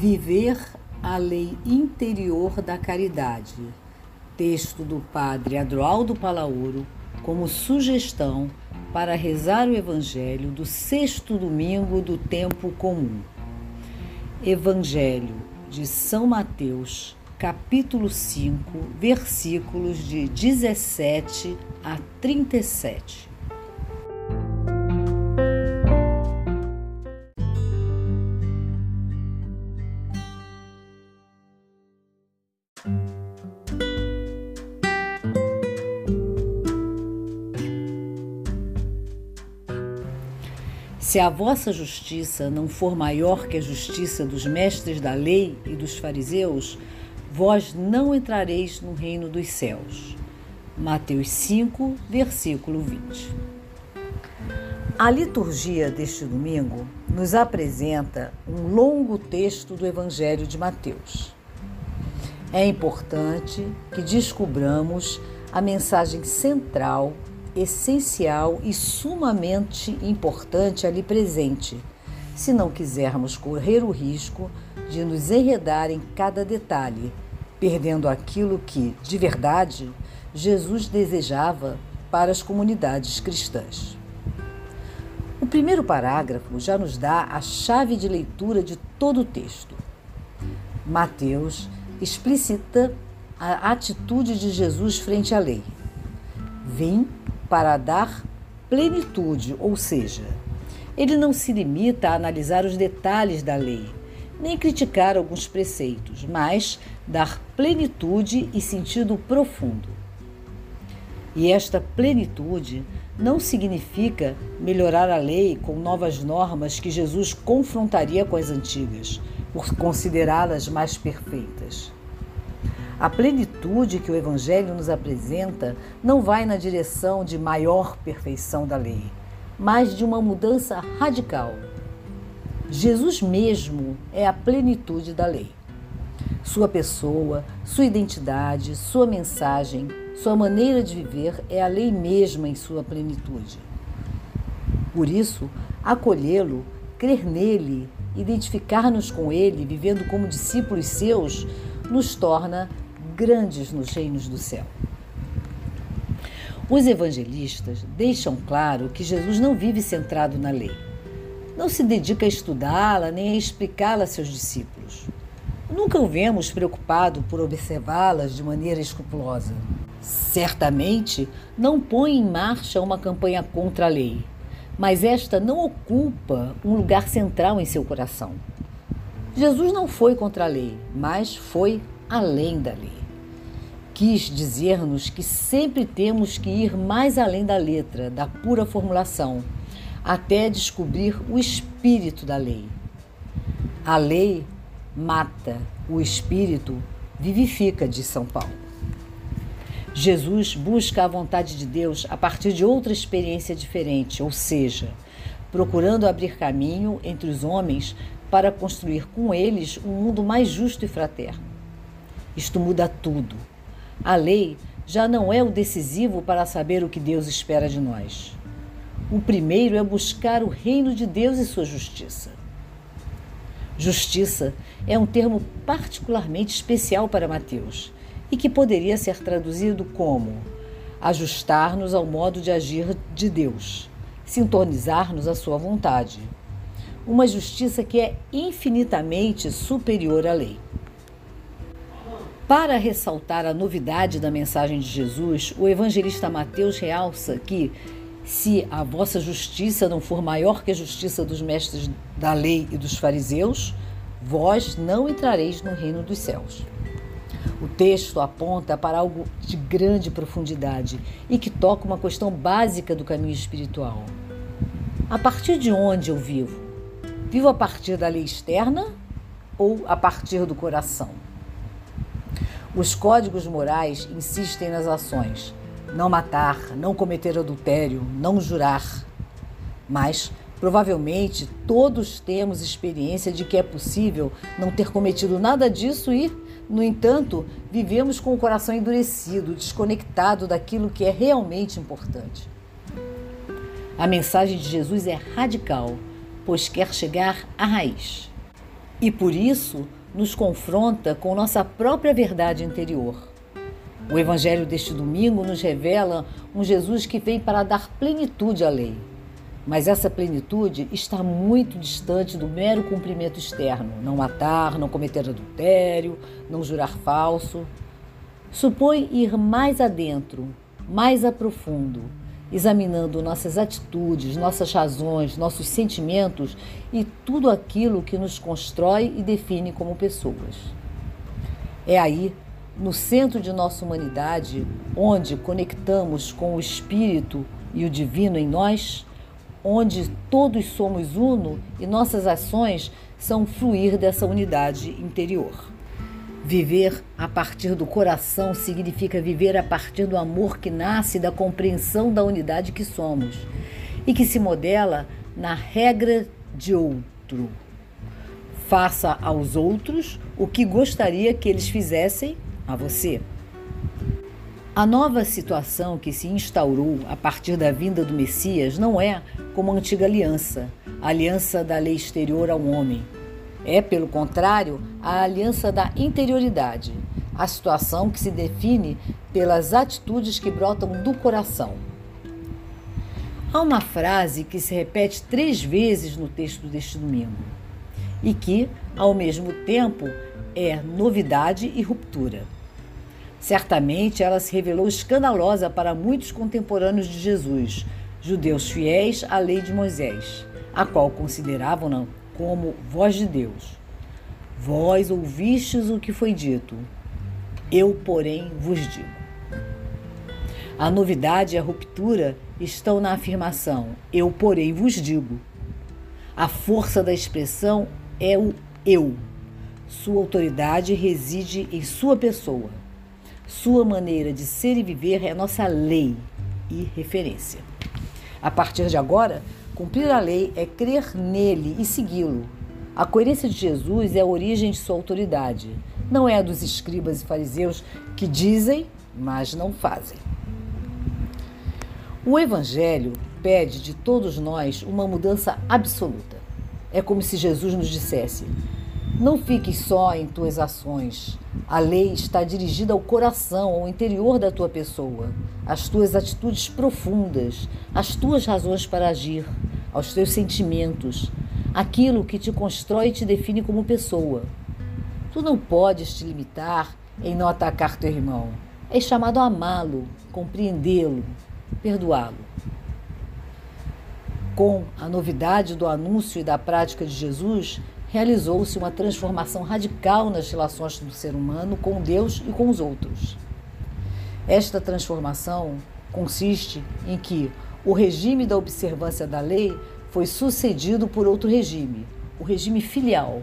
Viver a lei interior da caridade. Texto do Padre Adroaldo Palauro, como sugestão para rezar o Evangelho do sexto domingo do tempo comum. Evangelho de São Mateus, capítulo 5, versículos de 17 a 37. Se a vossa justiça não for maior que a justiça dos mestres da lei e dos fariseus, vós não entrareis no reino dos céus. Mateus 5, versículo 20. A liturgia deste domingo nos apresenta um longo texto do Evangelho de Mateus. É importante que descubramos a mensagem central essencial e sumamente importante ali presente, se não quisermos correr o risco de nos enredar em cada detalhe, perdendo aquilo que, de verdade, Jesus desejava para as comunidades cristãs. O primeiro parágrafo já nos dá a chave de leitura de todo o texto. Mateus explicita a atitude de Jesus frente à lei. Vim para dar plenitude, ou seja, ele não se limita a analisar os detalhes da lei, nem criticar alguns preceitos, mas dar plenitude e sentido profundo. E esta plenitude não significa melhorar a lei com novas normas que Jesus confrontaria com as antigas, por considerá-las mais perfeitas. A plenitude que o Evangelho nos apresenta não vai na direção de maior perfeição da lei, mas de uma mudança radical. Jesus mesmo é a plenitude da lei. Sua pessoa, sua identidade, sua mensagem, sua maneira de viver é a lei mesma em sua plenitude. Por isso, acolhê-lo, crer nele, identificar-nos com ele, vivendo como discípulos seus, nos torna grandes nos reinos do céu. Os evangelistas deixam claro que Jesus não vive centrado na lei. Não se dedica a estudá-la nem a explicá-la a seus discípulos. Nunca o vemos preocupado por observá-las de maneira escrupulosa. Certamente não põe em marcha uma campanha contra a lei, mas esta não ocupa um lugar central em seu coração. Jesus não foi contra a lei, mas foi além da lei quis dizer-nos que sempre temos que ir mais além da letra, da pura formulação, até descobrir o espírito da lei. A lei mata, o espírito vivifica, diz São Paulo. Jesus busca a vontade de Deus a partir de outra experiência diferente, ou seja, procurando abrir caminho entre os homens para construir com eles um mundo mais justo e fraterno. Isto muda tudo a lei já não é o decisivo para saber o que Deus espera de nós. O primeiro é buscar o reino de Deus e sua justiça. Justiça é um termo particularmente especial para Mateus e que poderia ser traduzido como ajustar-nos ao modo de agir de Deus, sintonizar-nos à sua vontade. Uma justiça que é infinitamente superior à lei. Para ressaltar a novidade da mensagem de Jesus, o evangelista Mateus realça que, se a vossa justiça não for maior que a justiça dos mestres da lei e dos fariseus, vós não entrareis no reino dos céus. O texto aponta para algo de grande profundidade e que toca uma questão básica do caminho espiritual. A partir de onde eu vivo? Vivo a partir da lei externa ou a partir do coração? Os códigos morais insistem nas ações: não matar, não cometer adultério, não jurar. Mas, provavelmente, todos temos experiência de que é possível não ter cometido nada disso e, no entanto, vivemos com o coração endurecido, desconectado daquilo que é realmente importante. A mensagem de Jesus é radical, pois quer chegar à raiz. e por isso nos confronta com nossa própria verdade interior. O evangelho deste domingo nos revela um Jesus que veio para dar plenitude à lei. Mas essa plenitude está muito distante do mero cumprimento externo: não matar, não cometer adultério, não jurar falso. Supõe ir mais adentro, mais a profundo, examinando nossas atitudes, nossas razões, nossos sentimentos e tudo aquilo que nos constrói e define como pessoas. É aí, no centro de nossa humanidade, onde conectamos com o espírito e o divino em nós, onde todos somos uno e nossas ações são fluir dessa unidade interior. Viver a partir do coração significa viver a partir do amor que nasce da compreensão da unidade que somos e que se modela na regra de outro. Faça aos outros o que gostaria que eles fizessem a você. A nova situação que se instaurou a partir da vinda do Messias não é como a antiga aliança, a aliança da lei exterior ao homem. É, pelo contrário, a aliança da interioridade, a situação que se define pelas atitudes que brotam do coração. Há uma frase que se repete três vezes no texto deste domingo e que, ao mesmo tempo, é novidade e ruptura. Certamente ela se revelou escandalosa para muitos contemporâneos de Jesus, judeus fiéis à lei de Moisés, a qual consideravam como voz de Deus. Vós ouvistes o que foi dito, eu, porém, vos digo. A novidade e a ruptura estão na afirmação eu, porém, vos digo. A força da expressão é o eu. Sua autoridade reside em sua pessoa. Sua maneira de ser e viver é nossa lei e referência. A partir de agora, cumprir a lei é crer nele e segui-lo. A coerência de Jesus é a origem de sua autoridade, não é a dos escribas e fariseus que dizem, mas não fazem. O Evangelho pede de todos nós uma mudança absoluta. É como se Jesus nos dissesse: não fiques só em tuas ações. A lei está dirigida ao coração, ao interior da tua pessoa, às tuas atitudes profundas, às tuas razões para agir, aos teus sentimentos, aquilo que te constrói e te define como pessoa. Tu não podes te limitar em não atacar teu irmão. És chamado a amá-lo, compreendê-lo, perdoá-lo. Com a novidade do anúncio e da prática de Jesus, realizou-se uma transformação radical nas relações do ser humano com Deus e com os outros. Esta transformação consiste em que o regime da observância da lei foi sucedido por outro regime, o regime filial,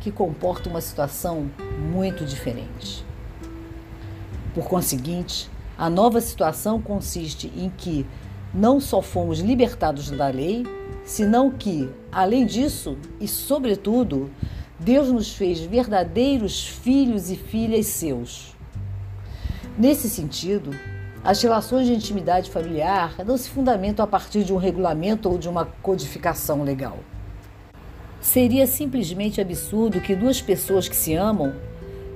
que comporta uma situação muito diferente. Por conseguinte, a nova situação consiste em que não só fomos libertados da lei, senão que, além disso e sobretudo, Deus nos fez verdadeiros filhos e filhas seus. Nesse sentido, as relações de intimidade familiar não se fundamentam a partir de um regulamento ou de uma codificação legal. Seria simplesmente absurdo que duas pessoas que se amam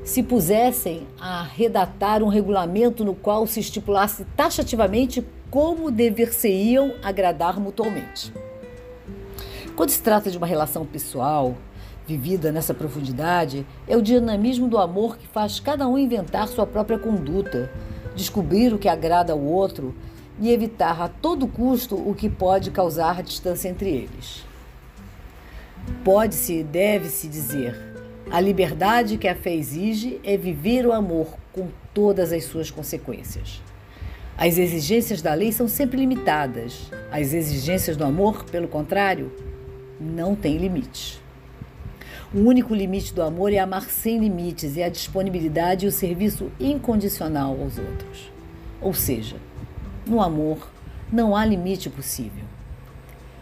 se pusessem a redatar um regulamento no qual se estipulasse taxativamente como dever-se-iam agradar mutuamente. Quando se trata de uma relação pessoal, vivida nessa profundidade, é o dinamismo do amor que faz cada um inventar sua própria conduta, descobrir o que agrada ao outro e evitar a todo custo o que pode causar distância entre eles. Pode-se e deve-se dizer: a liberdade que a fé exige é viver o amor com todas as suas consequências. As exigências da lei são sempre limitadas. As exigências do amor, pelo contrário, não tem limite. O único limite do amor é amar sem limites, é a disponibilidade e o serviço incondicional aos outros. Ou seja, no amor não há limite possível.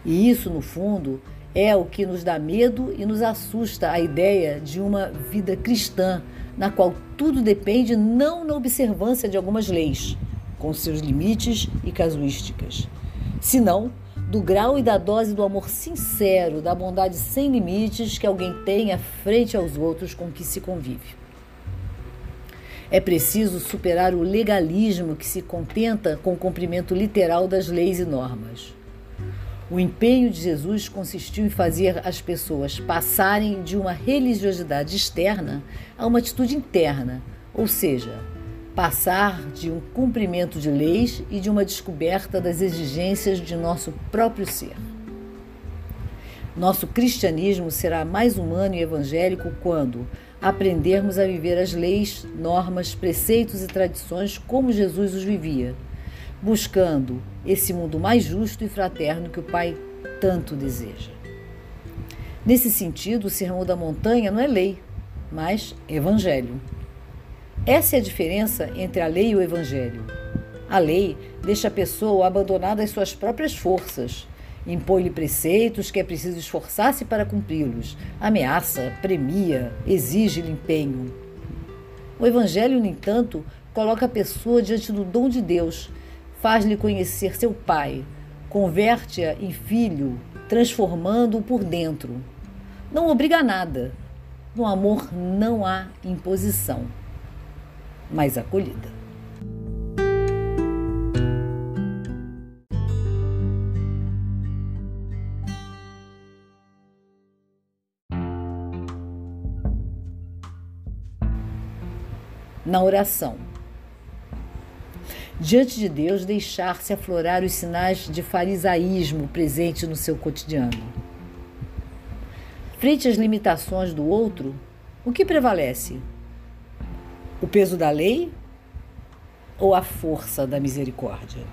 E isso, no fundo, é o que nos dá medo e nos assusta a ideia de uma vida cristã, na qual tudo depende não na observância de algumas leis, com seus limites e casuísticas, senão do grau e da dose do amor sincero, da bondade sem limites que alguém tem à frente aos outros com que se convive. É preciso superar o legalismo que se contenta com o cumprimento literal das leis e normas. O empenho de Jesus consistiu em fazer as pessoas passarem de uma religiosidade externa a uma atitude interna, ou seja, passar de um cumprimento de leis e de uma descoberta das exigências de nosso próprio ser. Nosso cristianismo será mais humano e evangélico quando aprendermos a viver as leis, normas, preceitos e tradições como Jesus os vivia, buscando esse mundo mais justo e fraterno que o Pai tanto deseja. Nesse sentido, o Sermão da Montanha não é lei, mas evangelho. Essa é a diferença entre a lei e o evangelho. A lei deixa a pessoa abandonada às suas próprias forças, impõe-lhe preceitos que é preciso esforçar-se para cumpri-los, ameaça, premia, exige-lhe empenho. O evangelho, no entanto, coloca a pessoa diante do dom de Deus, faz-lhe conhecer seu Pai, converte-a em filho, transformando-o por dentro. Não obriga a nada. No amor não há imposição mais acolhida. Na oração. Diante de Deus, deixar-se aflorar os sinais de farisaísmo presente no seu cotidiano. Frente às limitações do outro, o que prevalece? O peso da lei ou a força da misericórdia?